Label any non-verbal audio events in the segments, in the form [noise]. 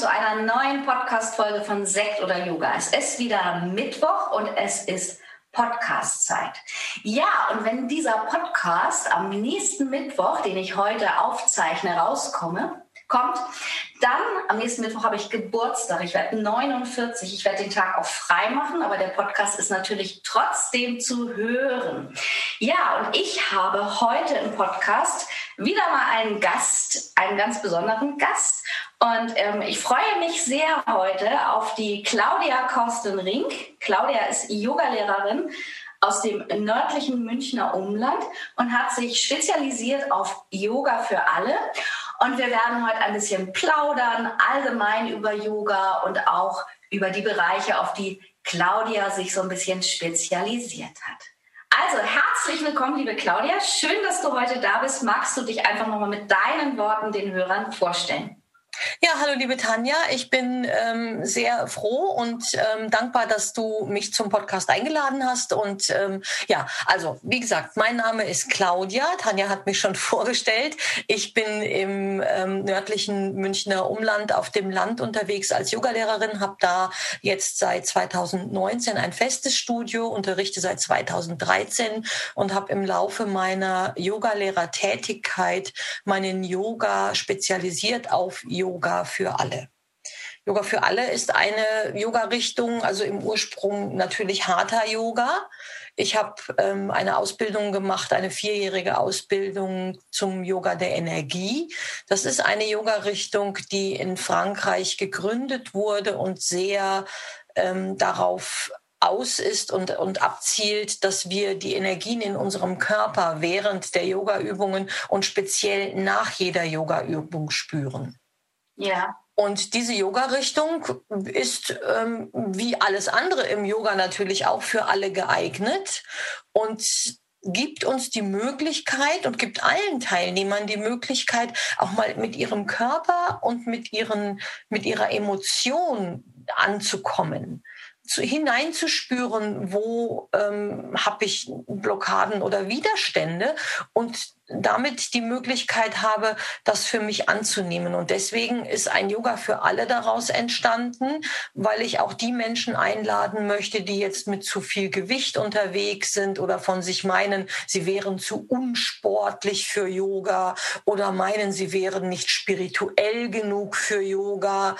Zu einer neuen Podcast-Folge von Sekt oder Yoga. Es ist wieder Mittwoch und es ist Podcast-Zeit. Ja, und wenn dieser Podcast am nächsten Mittwoch, den ich heute aufzeichne, rauskomme, kommt, dann am nächsten Mittwoch habe ich Geburtstag. Ich werde 49. Ich werde den Tag auch frei machen, aber der Podcast ist natürlich trotzdem zu hören. Ja, und ich habe heute im Podcast wieder mal einen Gast, einen ganz besonderen Gast. Und ähm, ich freue mich sehr heute auf die Claudia Korsten-Rink. Claudia ist Yogalehrerin aus dem nördlichen Münchner Umland und hat sich spezialisiert auf Yoga für alle. Und wir werden heute ein bisschen plaudern, allgemein über Yoga und auch über die Bereiche, auf die Claudia sich so ein bisschen spezialisiert hat. Also herzlich willkommen, liebe Claudia. Schön, dass du heute da bist. Magst du dich einfach nochmal mit deinen Worten den Hörern vorstellen? Ja, hallo liebe Tanja. Ich bin ähm, sehr froh und ähm, dankbar, dass du mich zum Podcast eingeladen hast. Und ähm, ja, also wie gesagt, mein Name ist Claudia. Tanja hat mich schon [laughs] vorgestellt. Ich bin im ähm, nördlichen Münchner Umland auf dem Land unterwegs als Yogalehrerin, habe da jetzt seit 2019 ein festes Studio, unterrichte seit 2013 und habe im Laufe meiner Yogalehrertätigkeit meinen Yoga spezialisiert auf Yoga Yoga für alle. Yoga für alle ist eine Yoga-Richtung, also im Ursprung natürlich harter Yoga. Ich habe ähm, eine Ausbildung gemacht, eine vierjährige Ausbildung zum Yoga der Energie. Das ist eine Yoga-Richtung, die in Frankreich gegründet wurde und sehr ähm, darauf aus ist und, und abzielt, dass wir die Energien in unserem Körper während der Yoga-Übungen und speziell nach jeder Yoga-Übung spüren. Ja. Und diese Yoga-Richtung ist ähm, wie alles andere im Yoga natürlich auch für alle geeignet und gibt uns die Möglichkeit und gibt allen Teilnehmern die Möglichkeit, auch mal mit ihrem Körper und mit, ihren, mit ihrer Emotion anzukommen zu, hineinzuspüren, wo ähm, habe ich Blockaden oder Widerstände und damit die Möglichkeit habe, das für mich anzunehmen. Und deswegen ist ein Yoga für alle daraus entstanden, weil ich auch die Menschen einladen möchte, die jetzt mit zu viel Gewicht unterwegs sind oder von sich meinen, sie wären zu unsportlich für Yoga oder meinen, sie wären nicht spirituell genug für Yoga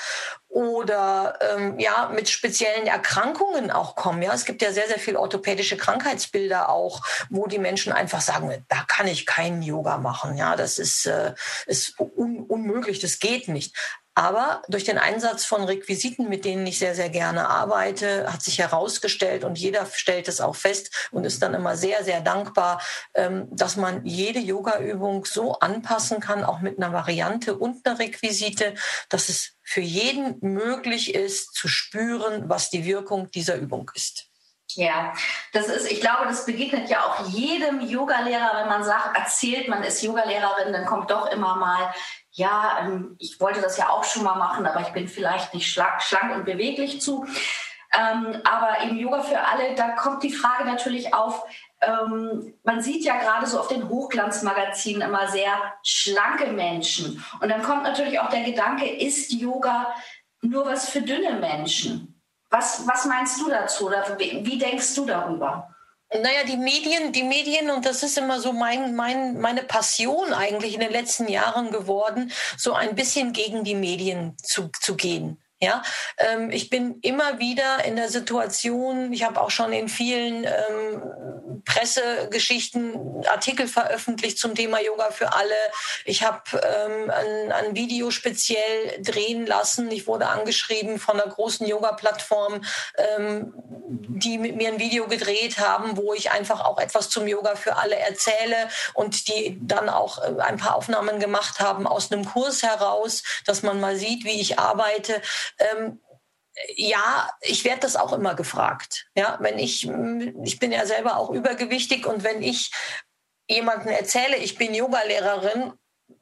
oder ähm, ja mit speziellen Erkrankungen auch kommen. Ja, es gibt ja sehr sehr viel orthopädische Krankheitsbilder auch, wo die Menschen einfach sagen, da kann ich keinen Yoga machen. Ja, das ist äh, ist un unmöglich, das geht nicht. Aber durch den Einsatz von Requisiten, mit denen ich sehr, sehr gerne arbeite, hat sich herausgestellt und jeder stellt es auch fest und ist dann immer sehr, sehr dankbar, ähm, dass man jede Yoga-Übung so anpassen kann, auch mit einer Variante und einer Requisite, dass es für jeden möglich ist, zu spüren, was die Wirkung dieser Übung ist. Ja, das ist, ich glaube, das begegnet ja auch jedem Yogalehrer, wenn man sagt, erzählt, man ist Yogalehrerin, dann kommt doch immer mal, ja, ähm, ich wollte das ja auch schon mal machen, aber ich bin vielleicht nicht schlank und beweglich zu. Ähm, aber im Yoga für alle, da kommt die Frage natürlich auf, ähm, man sieht ja gerade so auf den Hochglanzmagazinen immer sehr schlanke Menschen. Und dann kommt natürlich auch der Gedanke, ist Yoga nur was für dünne Menschen? Was, was meinst du dazu oder wie, wie denkst du darüber? Naja, die Medien, die Medien, und das ist immer so mein, mein, meine Passion eigentlich in den letzten Jahren geworden, so ein bisschen gegen die Medien zu, zu gehen. Ja, ähm, ich bin immer wieder in der Situation, ich habe auch schon in vielen ähm, Pressegeschichten Artikel veröffentlicht zum Thema Yoga für alle. Ich habe ähm, ein, ein, Video speziell drehen lassen. Ich wurde angeschrieben von einer großen Yoga-Plattform, ähm, die mit mir ein Video gedreht haben, wo ich einfach auch etwas zum Yoga für alle erzähle und die dann auch äh, ein paar Aufnahmen gemacht haben aus einem Kurs heraus, dass man mal sieht, wie ich arbeite. Ähm, ja, ich werde das auch immer gefragt. Ja, wenn ich, ich bin ja selber auch übergewichtig und wenn ich jemanden erzähle, ich bin Yogalehrerin,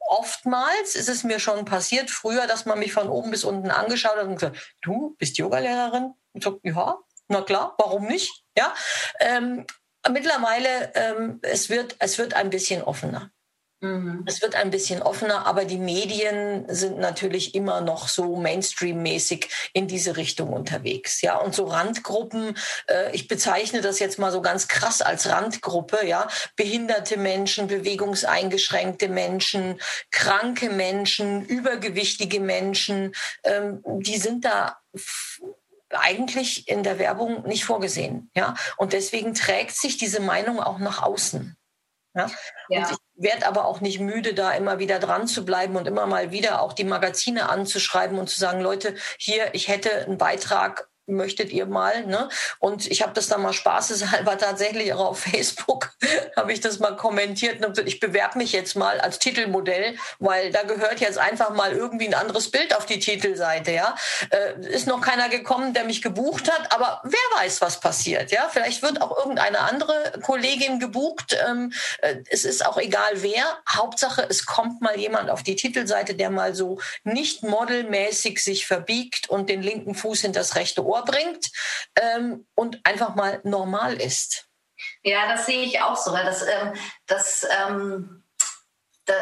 oftmals ist es mir schon passiert, früher, dass man mich von oben bis unten angeschaut hat und gesagt, du bist Yogalehrerin? Ich so, ja, na klar, warum nicht? Ja, ähm, mittlerweile, ähm, es wird, es wird ein bisschen offener. Mhm. Es wird ein bisschen offener, aber die Medien sind natürlich immer noch so Mainstream-mäßig in diese Richtung unterwegs. Ja, und so Randgruppen, äh, ich bezeichne das jetzt mal so ganz krass als Randgruppe, ja, behinderte Menschen, bewegungseingeschränkte Menschen, kranke Menschen, übergewichtige Menschen, ähm, die sind da eigentlich in der Werbung nicht vorgesehen. Ja, und deswegen trägt sich diese Meinung auch nach außen. Ja? ja. Und ich werde aber auch nicht müde, da immer wieder dran zu bleiben und immer mal wieder auch die Magazine anzuschreiben und zu sagen, Leute, hier, ich hätte einen Beitrag möchtet ihr mal, ne? Und ich habe das dann mal spaßeshalber [laughs] tatsächlich auch auf Facebook, [laughs] habe ich das mal kommentiert und ich bewerbe mich jetzt mal als Titelmodell, weil da gehört jetzt einfach mal irgendwie ein anderes Bild auf die Titelseite, ja? Äh, ist noch keiner gekommen, der mich gebucht hat, aber wer weiß, was passiert, ja? Vielleicht wird auch irgendeine andere Kollegin gebucht. Ähm, äh, es ist auch egal wer. Hauptsache, es kommt mal jemand auf die Titelseite, der mal so nicht modelmäßig sich verbiegt und den linken Fuß in das rechte Ohr bringt ähm, und einfach mal normal ist. Ja, das sehe ich auch so, weil das, ähm, das ähm,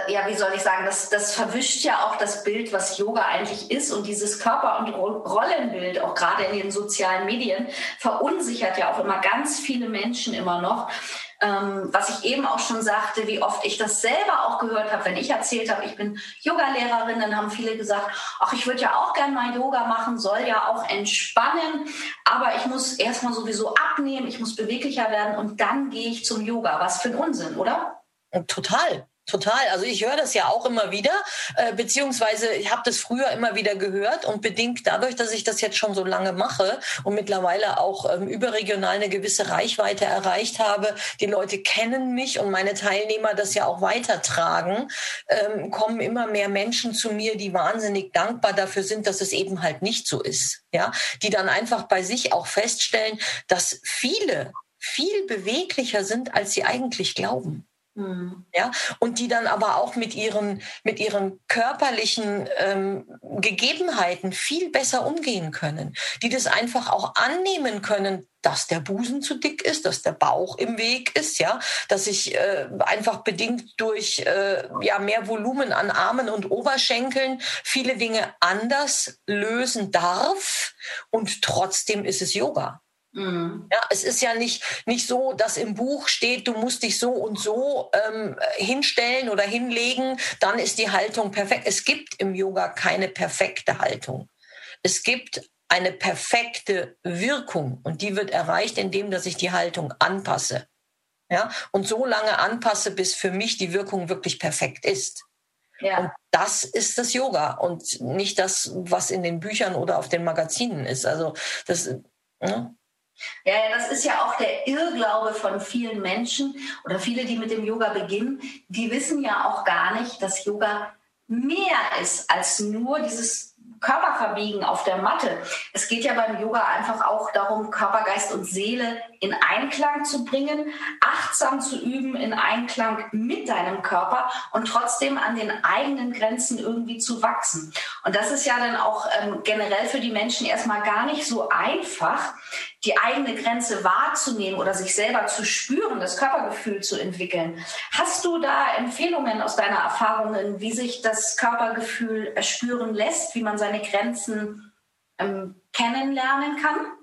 ja, wie soll ich sagen, das, das verwischt ja auch das Bild, was Yoga eigentlich ist und dieses Körper- und Rollenbild, auch gerade in den sozialen Medien, verunsichert ja auch immer ganz viele Menschen immer noch. Ähm, was ich eben auch schon sagte, wie oft ich das selber auch gehört habe, wenn ich erzählt habe, ich bin Yogalehrerin, dann haben viele gesagt, ach, ich würde ja auch gerne mal Yoga machen, soll ja auch entspannen, aber ich muss erstmal sowieso abnehmen, ich muss beweglicher werden und dann gehe ich zum Yoga. Was für ein Unsinn, oder? Total. Total. Also ich höre das ja auch immer wieder, äh, beziehungsweise ich habe das früher immer wieder gehört und bedingt dadurch, dass ich das jetzt schon so lange mache und mittlerweile auch ähm, überregional eine gewisse Reichweite erreicht habe, die Leute kennen mich und meine Teilnehmer das ja auch weitertragen, ähm, kommen immer mehr Menschen zu mir, die wahnsinnig dankbar dafür sind, dass es eben halt nicht so ist. Ja, die dann einfach bei sich auch feststellen, dass viele viel beweglicher sind, als sie eigentlich glauben. Mhm. Ja, und die dann aber auch mit ihren, mit ihren körperlichen ähm, Gegebenheiten viel besser umgehen können, die das einfach auch annehmen können, dass der Busen zu dick ist, dass der Bauch im Weg ist, ja, dass ich äh, einfach bedingt durch äh, ja mehr Volumen an Armen und Oberschenkeln viele Dinge anders lösen darf und trotzdem ist es Yoga. Mhm. Ja, es ist ja nicht, nicht so, dass im Buch steht, du musst dich so und so ähm, hinstellen oder hinlegen, dann ist die Haltung perfekt. Es gibt im Yoga keine perfekte Haltung. Es gibt eine perfekte Wirkung und die wird erreicht, indem dass ich die Haltung anpasse. Ja, und so lange anpasse, bis für mich die Wirkung wirklich perfekt ist. Ja. Und das ist das Yoga und nicht das, was in den Büchern oder auf den Magazinen ist. Also das, ne? Ja, ja, das ist ja auch der Irrglaube von vielen Menschen oder viele, die mit dem Yoga beginnen, die wissen ja auch gar nicht, dass Yoga mehr ist als nur dieses Körperverbiegen auf der Matte. Es geht ja beim Yoga einfach auch darum, Körper, Geist und Seele in Einklang zu bringen, achtsam zu üben, in Einklang mit deinem Körper und trotzdem an den eigenen Grenzen irgendwie zu wachsen. Und das ist ja dann auch ähm, generell für die Menschen erstmal gar nicht so einfach, die eigene Grenze wahrzunehmen oder sich selber zu spüren, das Körpergefühl zu entwickeln. Hast du da Empfehlungen aus deiner Erfahrungen, wie sich das Körpergefühl spüren lässt, wie man seine Grenzen ähm, kennenlernen kann?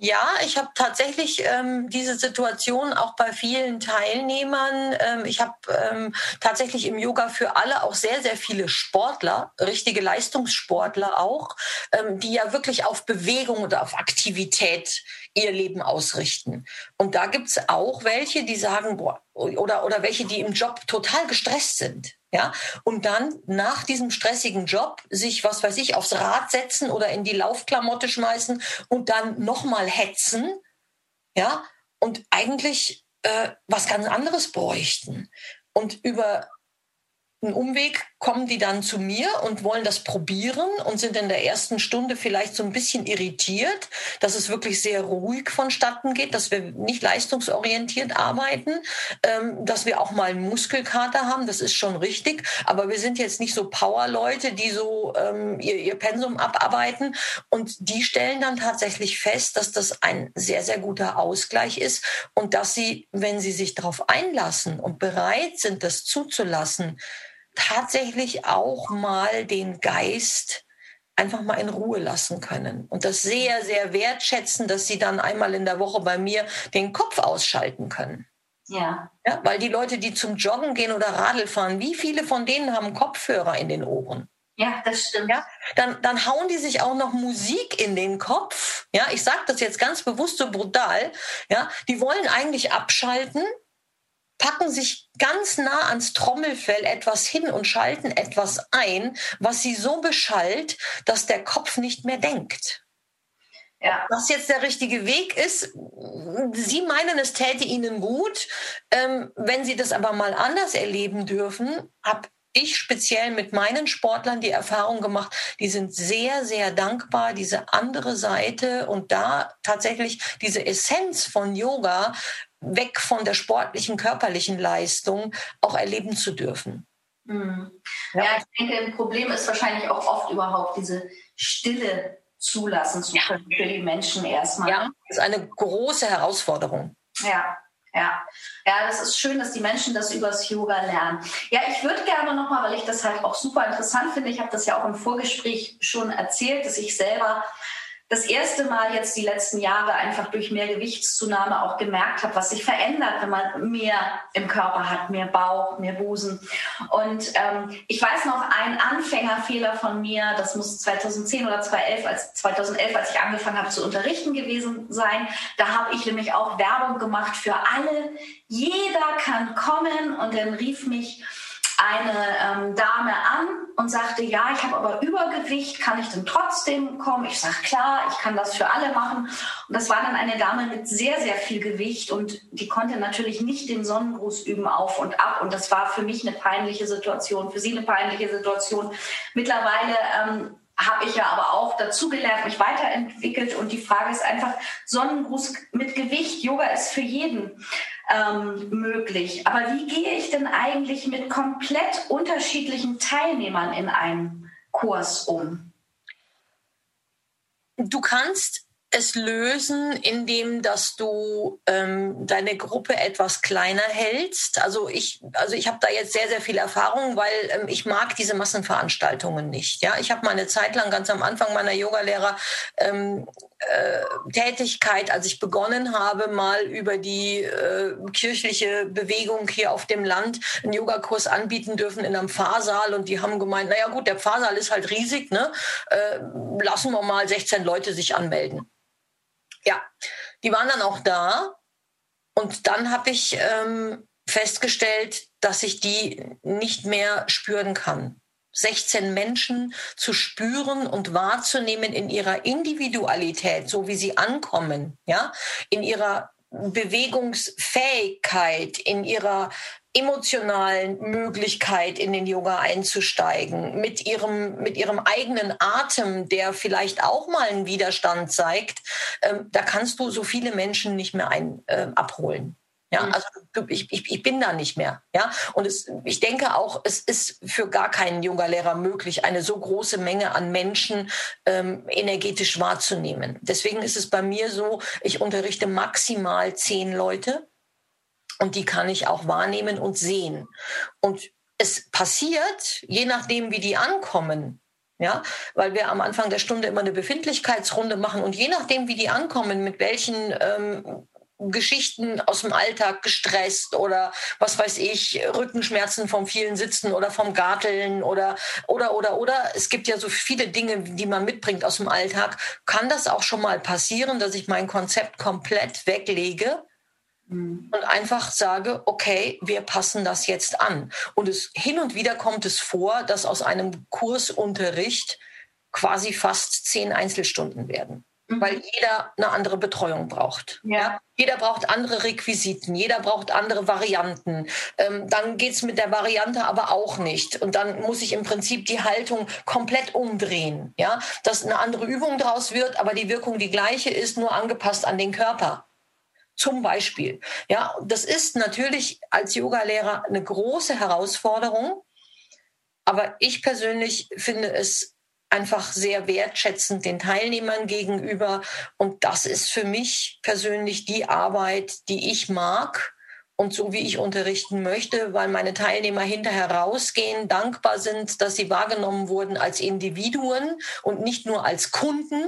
Ja, ich habe tatsächlich ähm, diese Situation auch bei vielen Teilnehmern. Ähm, ich habe ähm, tatsächlich im Yoga für alle auch sehr, sehr viele Sportler, richtige Leistungssportler auch, ähm, die ja wirklich auf Bewegung oder auf Aktivität ihr Leben ausrichten. Und da gibt's auch welche, die sagen, boah, oder, oder welche, die im Job total gestresst sind. Ja, und dann nach diesem stressigen Job sich, was weiß ich, aufs Rad setzen oder in die Laufklamotte schmeißen und dann nochmal hetzen. Ja, und eigentlich äh, was ganz anderes bräuchten. Und über einen Umweg kommen die dann zu mir und wollen das probieren und sind in der ersten Stunde vielleicht so ein bisschen irritiert, dass es wirklich sehr ruhig vonstatten geht, dass wir nicht leistungsorientiert arbeiten, ähm, dass wir auch mal einen Muskelkater haben, das ist schon richtig, aber wir sind jetzt nicht so Power-Leute, die so ähm, ihr, ihr Pensum abarbeiten. Und die stellen dann tatsächlich fest, dass das ein sehr, sehr guter Ausgleich ist und dass sie, wenn sie sich darauf einlassen und bereit sind, das zuzulassen, tatsächlich auch mal den Geist einfach mal in Ruhe lassen können und das sehr, sehr wertschätzen, dass sie dann einmal in der Woche bei mir den Kopf ausschalten können. Ja. ja. Weil die Leute, die zum Joggen gehen oder Radl fahren, wie viele von denen haben Kopfhörer in den Ohren? Ja, das stimmt. Ja, dann, dann hauen die sich auch noch Musik in den Kopf. Ja, ich sage das jetzt ganz bewusst so brutal. Ja, die wollen eigentlich abschalten, packen sich ganz nah ans Trommelfell etwas hin und schalten etwas ein, was sie so beschallt, dass der Kopf nicht mehr denkt. Ja. Was jetzt der richtige Weg ist, Sie meinen, es täte Ihnen gut. Ähm, wenn Sie das aber mal anders erleben dürfen, habe ich speziell mit meinen Sportlern die Erfahrung gemacht, die sind sehr, sehr dankbar, diese andere Seite und da tatsächlich diese Essenz von Yoga weg von der sportlichen, körperlichen Leistung auch erleben zu dürfen. Mhm. Ja. ja. ich denke, ein Problem ist wahrscheinlich auch oft überhaupt diese Stille zulassen zu können ja. für die Menschen erstmal. Ja, das ist eine große Herausforderung. Ja, ja, ja, das ist schön, dass die Menschen das übers Yoga lernen. Ja, ich würde gerne nochmal, weil ich das halt auch super interessant finde, ich habe das ja auch im Vorgespräch schon erzählt, dass ich selber das erste Mal jetzt die letzten Jahre einfach durch mehr Gewichtszunahme auch gemerkt habe, was sich verändert, wenn man mehr im Körper hat, mehr Bauch, mehr Busen. Und ähm, ich weiß noch einen Anfängerfehler von mir, das muss 2010 oder 2011, als 2011, als ich angefangen habe zu unterrichten gewesen sein. Da habe ich nämlich auch Werbung gemacht für alle. Jeder kann kommen und dann rief mich eine ähm, Dame an und sagte, ja, ich habe aber Übergewicht, kann ich denn trotzdem kommen? Ich sage, klar, ich kann das für alle machen. Und das war dann eine Dame mit sehr, sehr viel Gewicht und die konnte natürlich nicht den Sonnengruß üben auf und ab. Und das war für mich eine peinliche Situation, für sie eine peinliche Situation. Mittlerweile ähm, habe ich ja aber auch dazugelernt, mich weiterentwickelt und die Frage ist einfach, Sonnengruß mit Yoga ist für jeden ähm, möglich. Aber wie gehe ich denn eigentlich mit komplett unterschiedlichen Teilnehmern in einem Kurs um? Du kannst es lösen, indem dass du ähm, deine Gruppe etwas kleiner hältst. Also ich, also ich habe da jetzt sehr, sehr viel Erfahrung, weil ähm, ich mag diese Massenveranstaltungen nicht. Ja, ich habe mal eine Zeit lang ganz am Anfang meiner Yogalehrer ähm, äh, Tätigkeit, als ich begonnen habe, mal über die äh, kirchliche Bewegung hier auf dem Land einen Yogakurs anbieten dürfen in einem Pfarrsaal und die haben gemeint, naja gut, der Pfarrsaal ist halt riesig, ne? Äh, lassen wir mal 16 Leute sich anmelden. Ja, die waren dann auch da. Und dann habe ich ähm, festgestellt, dass ich die nicht mehr spüren kann. 16 Menschen zu spüren und wahrzunehmen in ihrer Individualität, so wie sie ankommen, ja, in ihrer Bewegungsfähigkeit, in ihrer emotionalen Möglichkeit in den Yoga einzusteigen, mit ihrem, mit ihrem eigenen Atem, der vielleicht auch mal einen Widerstand zeigt, ähm, da kannst du so viele Menschen nicht mehr ein, äh, abholen. Ja, mhm. also ich, ich, ich bin da nicht mehr. Ja, und es, ich denke auch, es ist für gar keinen Yoga-Lehrer möglich, eine so große Menge an Menschen ähm, energetisch wahrzunehmen. Deswegen ist es bei mir so, ich unterrichte maximal zehn Leute und die kann ich auch wahrnehmen und sehen. Und es passiert, je nachdem, wie die ankommen, Ja, weil wir am Anfang der Stunde immer eine Befindlichkeitsrunde machen und je nachdem, wie die ankommen, mit welchen ähm, Geschichten aus dem Alltag gestresst oder was weiß ich, Rückenschmerzen vom vielen Sitzen oder vom Garteln oder oder oder oder es gibt ja so viele Dinge, die man mitbringt aus dem Alltag, kann das auch schon mal passieren, dass ich mein Konzept komplett weglege mhm. und einfach sage, okay, wir passen das jetzt an. Und es hin und wieder kommt es vor, dass aus einem Kursunterricht quasi fast zehn Einzelstunden werden. Weil jeder eine andere Betreuung braucht. Ja. Jeder braucht andere Requisiten, jeder braucht andere Varianten. Ähm, dann geht's mit der Variante aber auch nicht. Und dann muss ich im Prinzip die Haltung komplett umdrehen. Ja? Dass eine andere Übung daraus wird, aber die Wirkung die gleiche ist, nur angepasst an den Körper. Zum Beispiel. Ja, das ist natürlich als Yogalehrer eine große Herausforderung. Aber ich persönlich finde es einfach sehr wertschätzend den Teilnehmern gegenüber. Und das ist für mich persönlich die Arbeit, die ich mag und so wie ich unterrichten möchte, weil meine Teilnehmer hinterher rausgehen, dankbar sind, dass sie wahrgenommen wurden als Individuen und nicht nur als Kunden.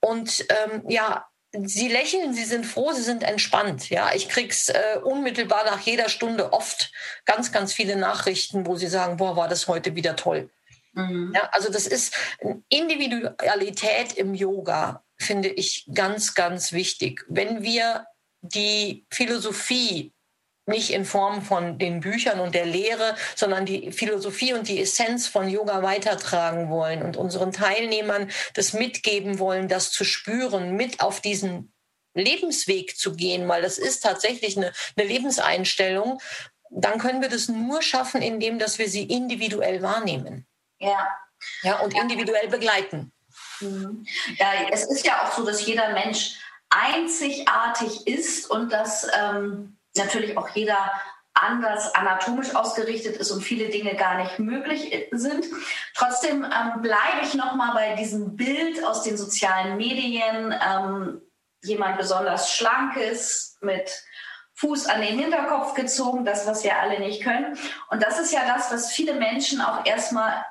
Und ähm, ja, sie lächeln, sie sind froh, sie sind entspannt. Ja, ich krieg's äh, unmittelbar nach jeder Stunde oft ganz, ganz viele Nachrichten, wo sie sagen, boah, war das heute wieder toll. Mhm. Ja, also das ist Individualität im Yoga, finde ich ganz, ganz wichtig. Wenn wir die Philosophie nicht in Form von den Büchern und der Lehre, sondern die Philosophie und die Essenz von Yoga weitertragen wollen und unseren Teilnehmern das mitgeben wollen, das zu spüren, mit auf diesen Lebensweg zu gehen, weil das ist tatsächlich eine, eine Lebenseinstellung, dann können wir das nur schaffen, indem dass wir sie individuell wahrnehmen. Ja. Ja, und individuell begleiten. Mhm. Ja, es ist ja auch so, dass jeder Mensch einzigartig ist und dass ähm, natürlich auch jeder anders anatomisch ausgerichtet ist und viele Dinge gar nicht möglich sind. Trotzdem ähm, bleibe ich noch mal bei diesem Bild aus den sozialen Medien. Ähm, jemand besonders schlankes mit Fuß an den Hinterkopf gezogen, das, was wir alle nicht können. Und das ist ja das, was viele Menschen auch erstmal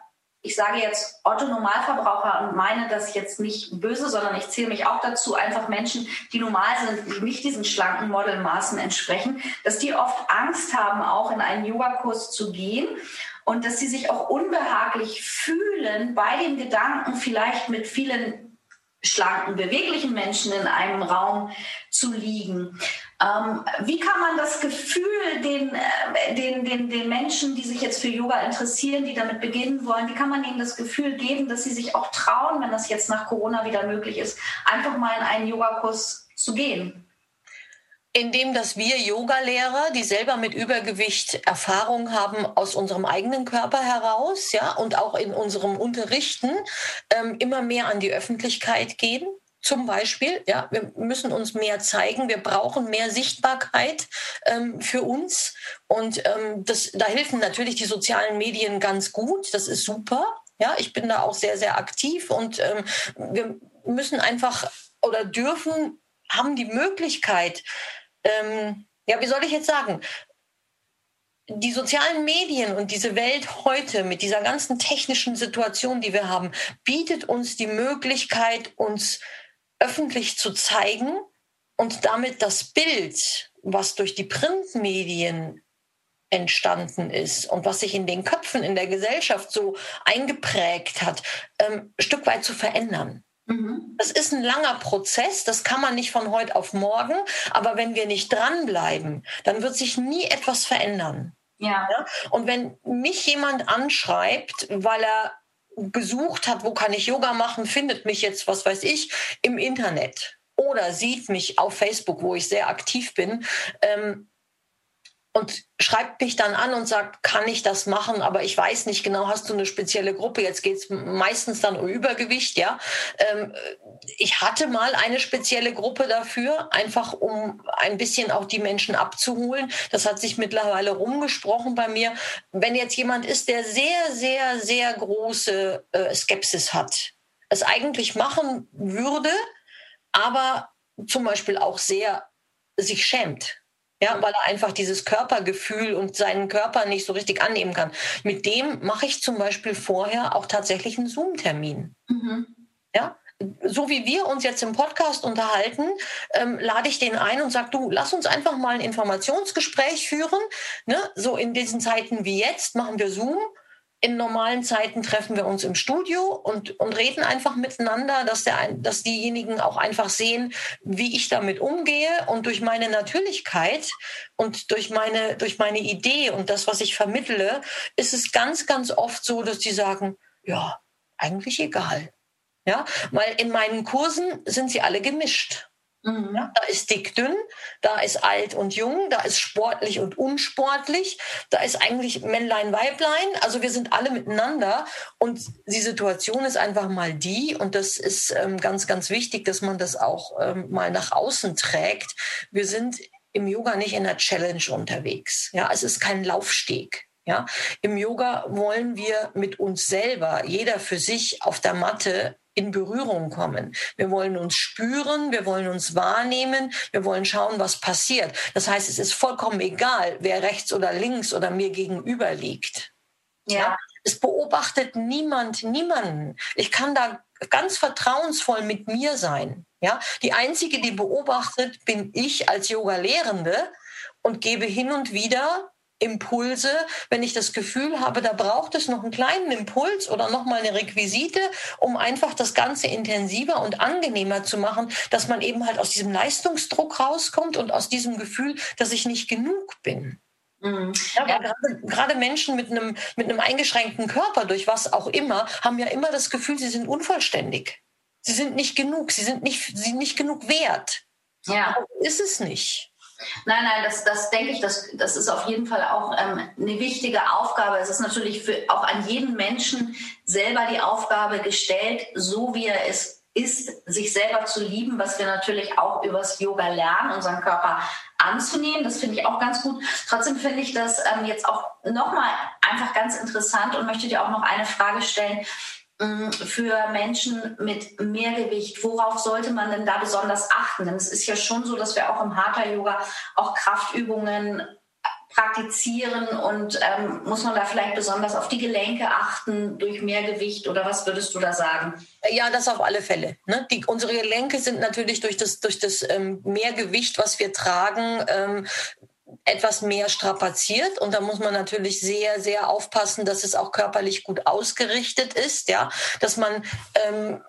ich sage jetzt Otto Normalverbraucher und meine das jetzt nicht böse, sondern ich zähle mich auch dazu, einfach Menschen, die normal sind, die nicht diesen schlanken Modelmaßen entsprechen, dass die oft Angst haben, auch in einen Yogakurs zu gehen und dass sie sich auch unbehaglich fühlen bei dem Gedanken, vielleicht mit vielen schlanken, beweglichen Menschen in einem Raum zu liegen. Ähm, wie kann man das Gefühl den, äh, den, den, den Menschen, die sich jetzt für Yoga interessieren, die damit beginnen wollen, wie kann man ihnen das Gefühl geben, dass sie sich auch trauen, wenn das jetzt nach Corona wieder möglich ist, einfach mal in einen Yogakurs zu gehen? indem dass wir Yogalehrer, die selber mit Übergewicht Erfahrung haben aus unserem eigenen Körper heraus, ja, und auch in unserem Unterrichten ähm, immer mehr an die Öffentlichkeit gehen. Zum Beispiel, ja, wir müssen uns mehr zeigen, wir brauchen mehr Sichtbarkeit ähm, für uns. Und ähm, das, da helfen natürlich die sozialen Medien ganz gut. Das ist super. Ja, ich bin da auch sehr, sehr aktiv und ähm, wir müssen einfach oder dürfen, haben die Möglichkeit, ähm, ja, wie soll ich jetzt sagen, die sozialen Medien und diese Welt heute mit dieser ganzen technischen Situation, die wir haben, bietet uns die Möglichkeit, uns öffentlich zu zeigen und damit das Bild, was durch die Printmedien entstanden ist und was sich in den Köpfen in der Gesellschaft so eingeprägt hat, ähm, ein Stück weit zu verändern. Mhm. Das ist ein langer Prozess, das kann man nicht von heute auf morgen, aber wenn wir nicht dranbleiben, dann wird sich nie etwas verändern. Ja. ja. Und wenn mich jemand anschreibt, weil er gesucht hat, wo kann ich Yoga machen, findet mich jetzt, was weiß ich, im Internet oder sieht mich auf Facebook, wo ich sehr aktiv bin, ähm, und schreibt mich dann an und sagt, kann ich das machen, aber ich weiß nicht genau, hast du eine spezielle Gruppe? Jetzt geht es meistens dann um Übergewicht, ja. Ähm, ich hatte mal eine spezielle Gruppe dafür, einfach um ein bisschen auch die Menschen abzuholen. Das hat sich mittlerweile rumgesprochen bei mir. Wenn jetzt jemand ist, der sehr, sehr, sehr große äh, Skepsis hat, es eigentlich machen würde, aber zum Beispiel auch sehr sich schämt Ja, weil er einfach dieses Körpergefühl und seinen Körper nicht so richtig annehmen kann. Mit dem mache ich zum Beispiel vorher auch tatsächlich einen Zoom-Termin. Mhm. Ja, so wie wir uns jetzt im Podcast unterhalten, ähm, lade ich den ein und sage, du, lass uns einfach mal ein Informationsgespräch führen. Ne? So in diesen Zeiten wie jetzt machen wir Zoom in normalen Zeiten treffen wir uns im Studio und, und reden einfach miteinander, dass, der, dass diejenigen auch einfach sehen, wie ich damit umgehe. Und durch meine Natürlichkeit und durch meine, durch meine Idee und das, was ich vermittle, ist es ganz, ganz oft so, dass die sagen, ja, eigentlich egal. Ja, weil in meinen Kursen sind sie alle gemischt. Mhm. Ja, da ist dick dünn, da ist alt und jung, da ist sportlich und unsportlich, da ist eigentlich Männlein, Weiblein. Also wir sind alle miteinander und die Situation ist einfach mal die, und das ist ähm, ganz, ganz wichtig, dass man das auch ähm, mal nach außen trägt. Wir sind im Yoga nicht in der Challenge unterwegs. Ja, es ist kein Laufsteg. Ja, im Yoga wollen wir mit uns selber, jeder für sich auf der Matte in Berührung kommen. Wir wollen uns spüren, wir wollen uns wahrnehmen, wir wollen schauen, was passiert. Das heißt, es ist vollkommen egal, wer rechts oder links oder mir gegenüber liegt. Ja. ja. Es beobachtet niemand niemanden. Ich kann da ganz vertrauensvoll mit mir sein. Ja, die einzige, die beobachtet, bin ich als Yoga-Lehrende und gebe hin und wieder Impulse, wenn ich das Gefühl habe, da braucht es noch einen kleinen Impuls oder noch mal eine Requisite, um einfach das Ganze intensiver und angenehmer zu machen, dass man eben halt aus diesem Leistungsdruck rauskommt und aus diesem Gefühl, dass ich nicht genug bin. Mhm. Ja, ja. Gerade, gerade, Menschen mit einem, mit einem eingeschränkten Körper, durch was auch immer, haben ja immer das Gefühl, sie sind unvollständig. Sie sind nicht genug, sie sind nicht, sie sind nicht genug wert. Ja. Aber ist es nicht. Nein, nein, das, das denke ich, das, das ist auf jeden Fall auch ähm, eine wichtige Aufgabe. Es ist natürlich für, auch an jeden Menschen selber die Aufgabe gestellt, so wie er es ist, sich selber zu lieben, was wir natürlich auch übers Yoga lernen, unseren Körper anzunehmen. Das finde ich auch ganz gut. Trotzdem finde ich das ähm, jetzt auch nochmal einfach ganz interessant und möchte dir auch noch eine Frage stellen. Mm, für Menschen mit Mehrgewicht, worauf sollte man denn da besonders achten? Denn es ist ja schon so, dass wir auch im Hatha-Yoga auch Kraftübungen praktizieren und ähm, muss man da vielleicht besonders auf die Gelenke achten durch Mehrgewicht oder was würdest du da sagen? Ja, das auf alle Fälle. Ne? Die, unsere Gelenke sind natürlich durch das, durch das ähm, Mehrgewicht, was wir tragen, ähm, etwas mehr strapaziert und da muss man natürlich sehr, sehr aufpassen, dass es auch körperlich gut ausgerichtet ist, ja, dass man ähm,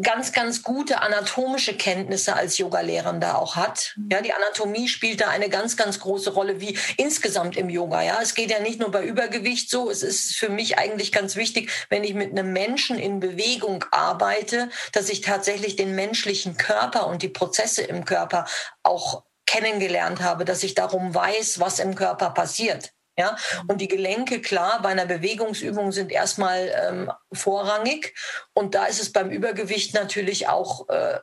ganz, ganz gute anatomische Kenntnisse als Yogalehrender auch hat. Ja, die Anatomie spielt da eine ganz, ganz große Rolle, wie insgesamt im Yoga. Ja, es geht ja nicht nur bei Übergewicht so. Es ist für mich eigentlich ganz wichtig, wenn ich mit einem Menschen in Bewegung arbeite, dass ich tatsächlich den menschlichen Körper und die Prozesse im Körper auch kennengelernt habe, dass ich darum weiß, was im Körper passiert. Ja, und die Gelenke, klar, bei einer Bewegungsübung sind erstmal ähm, vorrangig. Und da ist es beim Übergewicht natürlich auch äh,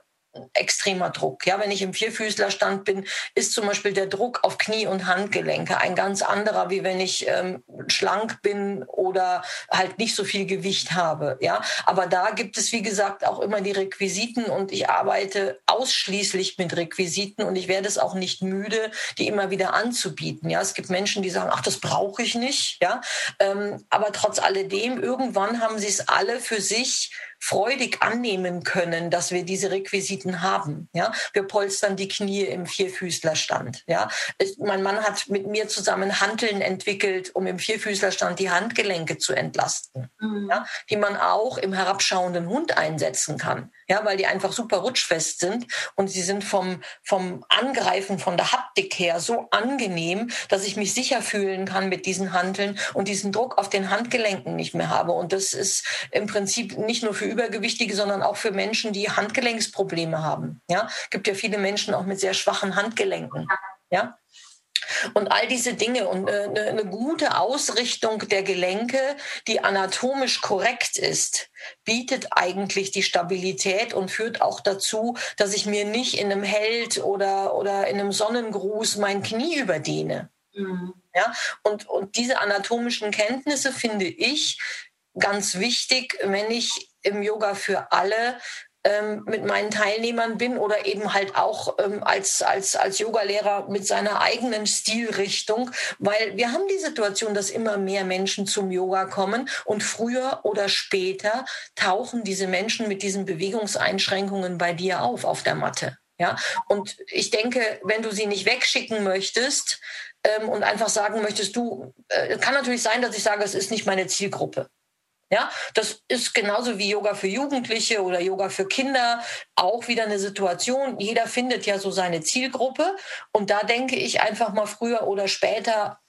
extremer Druck. Ja, wenn ich im Vierfüßlerstand bin, ist zum Beispiel der Druck auf Knie und Handgelenke ein ganz anderer, wie wenn ich ähm, schlank bin oder halt nicht so viel Gewicht habe. Ja, aber da gibt es wie gesagt auch immer die Requisiten und ich arbeite ausschließlich mit Requisiten und ich werde es auch nicht müde, die immer wieder anzubieten. Ja, es gibt Menschen, die sagen, ach, das brauche ich nicht. Ja, ähm, aber trotz alledem irgendwann haben sie es alle für sich freudig annehmen können, dass wir diese Requisiten haben. Ja, wir polstern die Knie im Vierfüßlerstand. Ja, mein Mann hat mit mir zusammen Hanteln entwickelt, um im Vierfüßlerstand die Handgelenke zu entlasten, mhm. ja, die man auch im herabschauenden Hund einsetzen kann ja, weil die einfach super rutschfest sind und sie sind vom, vom Angreifen, von der Haptik her so angenehm, dass ich mich sicher fühlen kann mit diesen Hanteln und diesen Druck auf den Handgelenken nicht mehr habe. Und das ist im Prinzip nicht nur für Übergewichtige, sondern auch für Menschen, die Handgelenksprobleme haben. Ja, gibt ja viele Menschen auch mit sehr schwachen Handgelenken. Ja, und all diese Dinge und eine, eine gute Ausrichtung der Gelenke, die anatomisch korrekt ist, bietet eigentlich die Stabilität und führt auch dazu, dass ich mir nicht in einem Held oder, oder in einem Sonnengruß mein Knie überdehne. Mhm. Ja, und, und diese anatomischen Kenntnisse finde ich ganz wichtig, wenn ich im Yoga für alle ähm, mit meinen Teilnehmern bin oder eben halt auch ähm, als, als, als Yogalehrer mit seiner eigenen Stilrichtung, weil wir haben die Situation, dass immer mehr Menschen zum Yoga kommen und früher oder später tauchen diese Menschen mit diesen Bewegungseinschränkungen bei dir auf auf der Matte. Ja, und ich denke, wenn du sie nicht wegschicken möchtest ähm, und einfach sagen möchtest, du, äh, kann natürlich sein, dass ich sage, es ist nicht meine Zielgruppe. Ja, das ist genauso wie Yoga für Jugendliche oder Yoga für Kinder auch wieder eine Situation. Jeder findet ja so seine Zielgruppe. Und da denke ich einfach mal früher oder später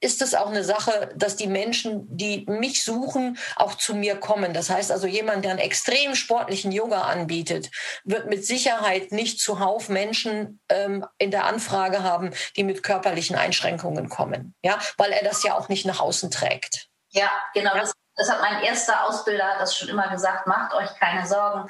ist es auch eine Sache, dass die Menschen, die mich suchen, auch zu mir kommen. Das heißt also, jemand, der einen extrem sportlichen Yoga anbietet, wird mit Sicherheit nicht zuhauf Menschen ähm, in der Anfrage haben, die mit körperlichen Einschränkungen kommen. Ja, weil er das ja auch nicht nach außen trägt. Ja, genau. Ja. Das das hat mein erster Ausbilder das schon immer gesagt, macht euch keine Sorgen.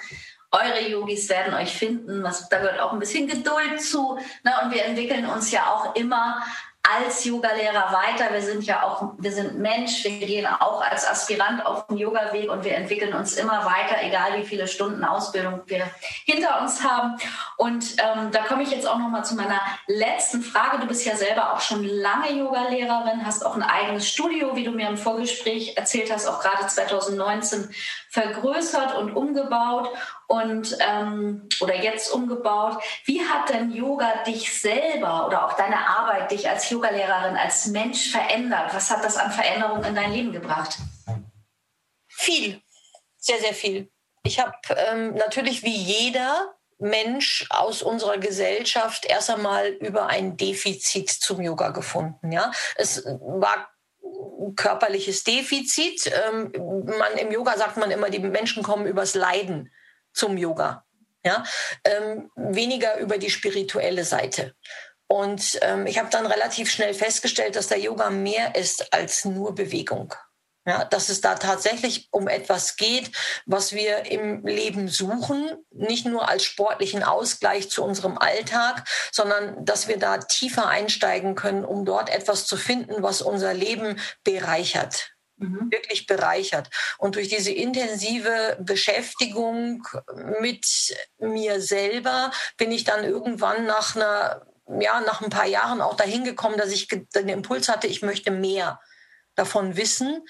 Eure Yogis werden euch finden. Was, da gehört auch ein bisschen Geduld zu. Ne? Und wir entwickeln uns ja auch immer als Yogalehrer weiter. Wir sind ja auch, wir sind Mensch, wir gehen auch als Aspirant auf den Yoga-Weg und wir entwickeln uns immer weiter, egal wie viele Stunden Ausbildung wir hinter uns haben. Und ähm, da komme ich jetzt auch noch mal zu meiner letzten Frage. Du bist ja selber auch schon lange Yogalehrerin, hast auch ein eigenes Studio, wie du mir im Vorgespräch erzählt hast, auch gerade 2019 vergrößert und umgebaut und ähm, oder jetzt umgebaut. Wie hat denn Yoga dich selber oder auch deine Arbeit dich als Yogalehrerin, als Mensch verändert? Was hat das an Veränderungen in dein Leben gebracht? Viel, sehr, sehr viel. Ich habe ähm, natürlich wie jeder Mensch aus unserer Gesellschaft erst einmal über ein Defizit zum Yoga gefunden. Ja, es war körperliches Defizit. Ähm, man, Im Yoga sagt man immer, die Menschen kommen übers Leiden zum Yoga. Ja? Ähm, weniger über die spirituelle Seite. Und ähm, ich habe dann relativ schnell festgestellt, dass der Yoga mehr ist als nur Bewegung. Ja, dass es da tatsächlich um etwas geht, was wir im Leben suchen, nicht nur als sportlichen Ausgleich zu unserem Alltag, sondern dass wir da tiefer einsteigen können, um dort etwas zu finden, was unser Leben bereichert. Mhm. wirklich bereichert. Und durch diese intensive Beschäftigung mit mir selber bin ich dann irgendwann nach einer, ja, nach ein paar Jahren auch dahin gekommen, dass ich den Impuls hatte, ich möchte mehr davon wissen,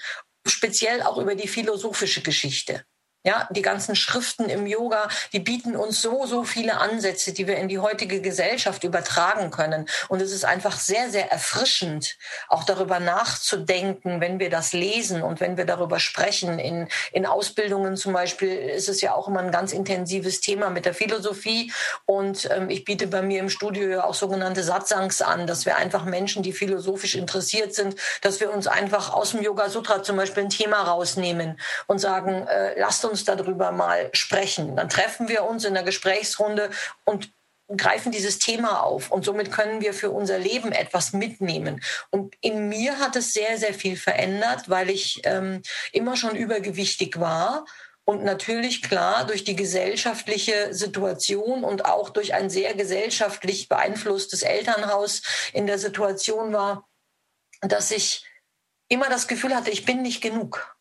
speziell auch über die philosophische Geschichte. Ja, die ganzen Schriften im Yoga, die bieten uns so, so viele Ansätze, die wir in die heutige Gesellschaft übertragen können. Und es ist einfach sehr, sehr erfrischend, auch darüber nachzudenken, wenn wir das lesen und wenn wir darüber sprechen. In, in Ausbildungen zum Beispiel ist es ja auch immer ein ganz intensives Thema mit der Philosophie. Und ähm, ich biete bei mir im Studio ja auch sogenannte Satsangs an, dass wir einfach Menschen, die philosophisch interessiert sind, dass wir uns einfach aus dem Yoga Sutra zum Beispiel ein Thema rausnehmen und sagen, äh, lasst uns uns darüber mal sprechen. Dann treffen wir uns in der Gesprächsrunde und greifen dieses Thema auf und somit können wir für unser Leben etwas mitnehmen. Und in mir hat es sehr, sehr viel verändert, weil ich ähm, immer schon übergewichtig war und natürlich klar durch die gesellschaftliche Situation und auch durch ein sehr gesellschaftlich beeinflusstes Elternhaus in der Situation war, dass ich immer das Gefühl hatte, ich bin nicht genug.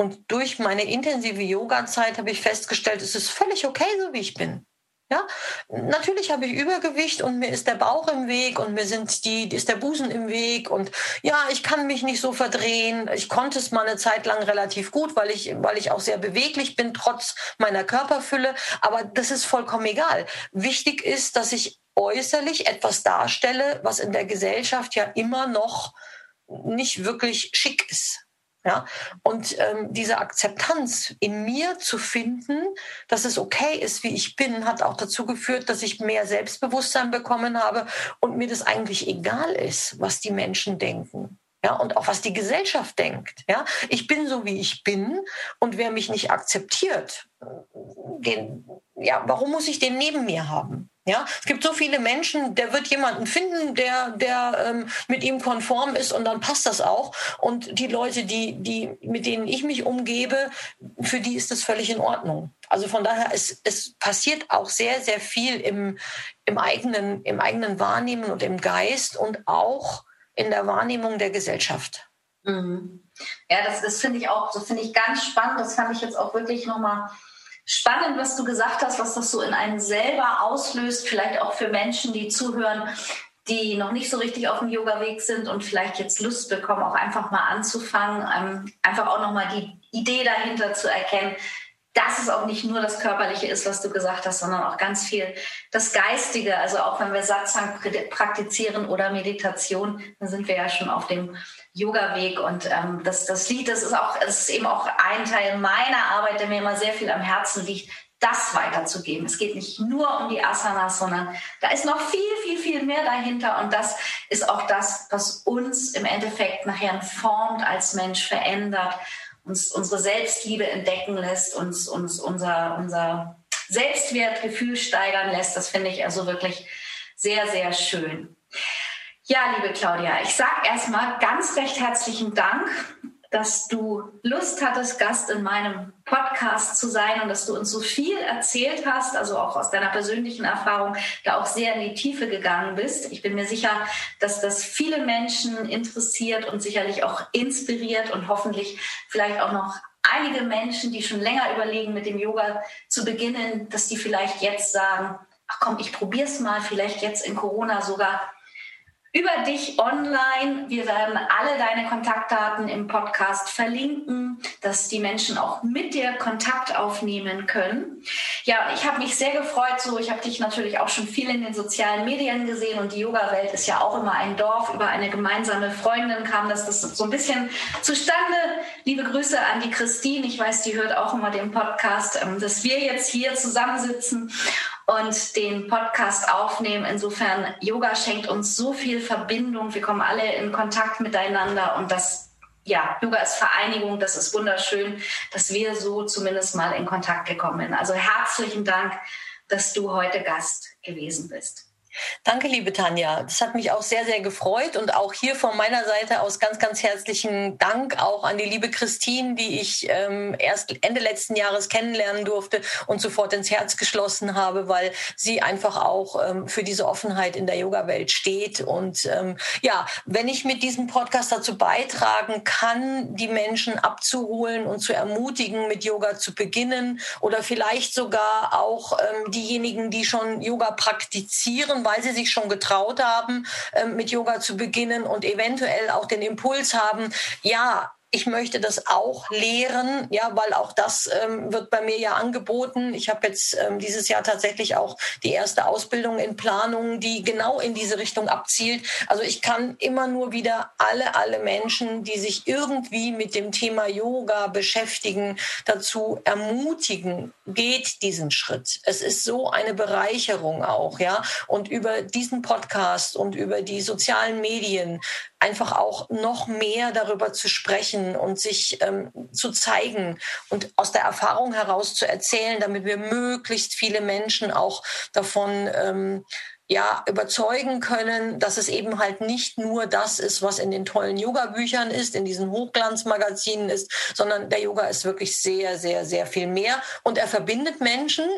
Und durch meine intensive Yoga-Zeit habe ich festgestellt, es ist völlig okay, so wie ich bin. Ja, natürlich habe ich Übergewicht und mir ist der Bauch im Weg und mir sind die, ist der Busen im Weg und ja, ich kann mich nicht so verdrehen. Ich konnte es mal eine Zeit lang relativ gut, weil ich, weil ich auch sehr beweglich bin, trotz meiner Körperfülle. Aber das ist vollkommen egal. Wichtig ist, dass ich äußerlich etwas darstelle, was in der Gesellschaft ja immer noch nicht wirklich schick ist. Ja, und ähm, diese Akzeptanz in mir zu finden, dass es okay ist, wie ich bin, hat auch dazu geführt, dass ich mehr Selbstbewusstsein bekommen habe und mir das eigentlich egal ist, was die Menschen denken. Ja, und auch was die Gesellschaft denkt. Ja, ich bin so, wie ich bin und wer mich nicht akzeptiert, den, ja, warum muss ich den neben mir haben? Ja, es gibt so viele Menschen, der wird jemanden finden, der, der ähm, mit ihm konform ist und dann passt das auch. Und die Leute, die, die, mit denen ich mich umgebe, für die ist das völlig in Ordnung. Also von daher, es, es passiert auch sehr, sehr viel im, im, eigenen, im eigenen Wahrnehmen und im Geist und auch in der Wahrnehmung der Gesellschaft. Mhm. Ja, das, das finde ich auch, das finde ich ganz spannend. Das fand ich jetzt auch wirklich nochmal spannend, was du gesagt hast, was das so in einem selber auslöst, vielleicht auch für Menschen, die zuhören, die noch nicht so richtig auf dem Yoga-Weg sind und vielleicht jetzt Lust bekommen, auch einfach mal anzufangen, ähm, einfach auch nochmal die Idee dahinter zu erkennen, dass es auch nicht nur das Körperliche ist, was du gesagt hast, sondern auch ganz viel das Geistige. Also auch wenn wir Satsang praktizieren oder Meditation, dann sind wir ja schon auf dem Yoga-Weg. Und ähm, das, das Lied, das ist auch, das ist eben auch ein Teil meiner Arbeit, der mir immer sehr viel am Herzen liegt, das weiterzugeben. Es geht nicht nur um die Asanas, sondern da ist noch viel, viel, viel mehr dahinter. Und das ist auch das, was uns im Endeffekt nachher formt als Mensch, verändert, uns unsere Selbstliebe entdecken lässt, uns, uns unser, unser Selbstwertgefühl steigern lässt. Das finde ich also wirklich sehr, sehr schön. Ja, liebe Claudia, ich sage erstmal ganz recht herzlichen Dank dass du Lust hattest, Gast in meinem Podcast zu sein und dass du uns so viel erzählt hast, also auch aus deiner persönlichen Erfahrung, da auch sehr in die Tiefe gegangen bist. Ich bin mir sicher, dass das viele Menschen interessiert und sicherlich auch inspiriert und hoffentlich vielleicht auch noch einige Menschen, die schon länger überlegen, mit dem Yoga zu beginnen, dass die vielleicht jetzt sagen, ach komm, ich probier's mal, vielleicht jetzt in Corona sogar über dich online. Wir werden alle deine Kontaktdaten im Podcast verlinken, dass die Menschen auch mit dir Kontakt aufnehmen können. Ja, ich habe mich sehr gefreut. So, ich habe dich natürlich auch schon viel in den sozialen Medien gesehen und die Yoga-Welt ist ja auch immer ein Dorf. Über eine gemeinsame Freundin kam das, das so ein bisschen zustande. Liebe Grüße an die Christine. Ich weiß, die hört auch immer den Podcast, ähm, dass wir jetzt hier zusammensitzen und den Podcast aufnehmen. Insofern, Yoga schenkt uns so viel Verbindung. Wir kommen alle in Kontakt miteinander und das, ja, Yoga ist Vereinigung. Das ist wunderschön, dass wir so zumindest mal in Kontakt gekommen sind. Also herzlichen Dank, dass du heute Gast gewesen bist. Danke, liebe Tanja. Das hat mich auch sehr, sehr gefreut und auch hier von meiner Seite aus ganz, ganz herzlichen Dank auch an die liebe Christine, die ich ähm, erst Ende letzten Jahres kennenlernen durfte und sofort ins Herz geschlossen habe, weil sie einfach auch ähm, für diese Offenheit in der Yoga-Welt steht. Und ähm, ja, wenn ich mit diesem Podcast dazu beitragen kann, die Menschen abzuholen und zu ermutigen, mit Yoga zu beginnen oder vielleicht sogar auch ähm, diejenigen, die schon Yoga praktizieren, weil sie sich schon getraut haben, ähm, mit Yoga zu beginnen und eventuell auch den Impuls haben, ja, ich möchte das auch lehren, ja, weil auch das ähm, wird bei mir ja angeboten. Ich habe jetzt ähm, dieses Jahr tatsächlich auch die erste Ausbildung in Planung, die genau in diese Richtung abzielt. Also ich kann immer nur wieder alle, alle Menschen, die sich irgendwie mit dem Thema Yoga beschäftigen, dazu ermutigen, geht diesen Schritt. Es ist so eine Bereicherung auch, ja. Und über diesen Podcast und über die sozialen Medien einfach auch noch mehr darüber zu sprechen und sich ähm, zu zeigen und aus der Erfahrung heraus zu erzählen, damit wir möglichst viele Menschen auch davon ähm, ja, überzeugen können, dass es eben halt nicht nur das ist, was in den tollen Yoga-Büchern ist, in diesen Hochglanzmagazinen ist, sondern der Yoga ist wirklich sehr, sehr, sehr viel mehr. Und er verbindet Menschen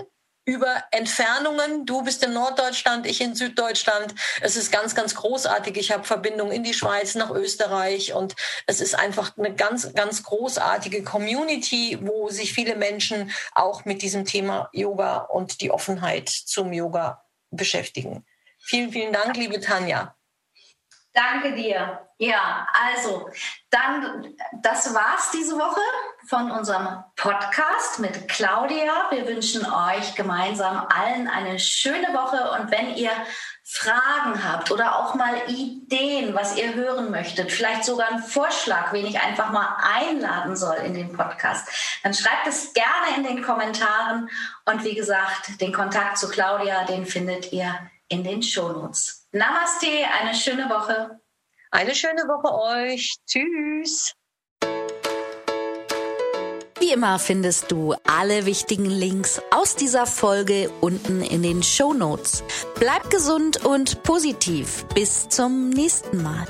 über Entfernungen. Du bist in Norddeutschland, ich in Süddeutschland. Es ist ganz, ganz großartig. Ich habe Verbindungen in die Schweiz, nach Österreich und es ist einfach eine ganz, ganz großartige Community, wo sich viele Menschen auch mit diesem Thema Yoga und die Offenheit zum Yoga beschäftigen. Vielen, vielen Dank, liebe Tanja. Danke dir. Ja, also dann, das war's diese Woche von unserem Podcast mit Claudia. Wir wünschen euch gemeinsam allen eine schöne Woche und wenn ihr Fragen habt oder auch mal Ideen, was ihr hören möchtet, vielleicht sogar einen Vorschlag, wen ich einfach mal einladen soll in den Podcast, dann schreibt es gerne in den Kommentaren und wie gesagt, den Kontakt zu Claudia, den findet ihr in den Shownotes. Namaste, eine schöne Woche. Eine schöne Woche euch. Tschüss. Wie immer findest du alle wichtigen Links aus dieser Folge unten in den Show Notes. Bleib gesund und positiv. Bis zum nächsten Mal.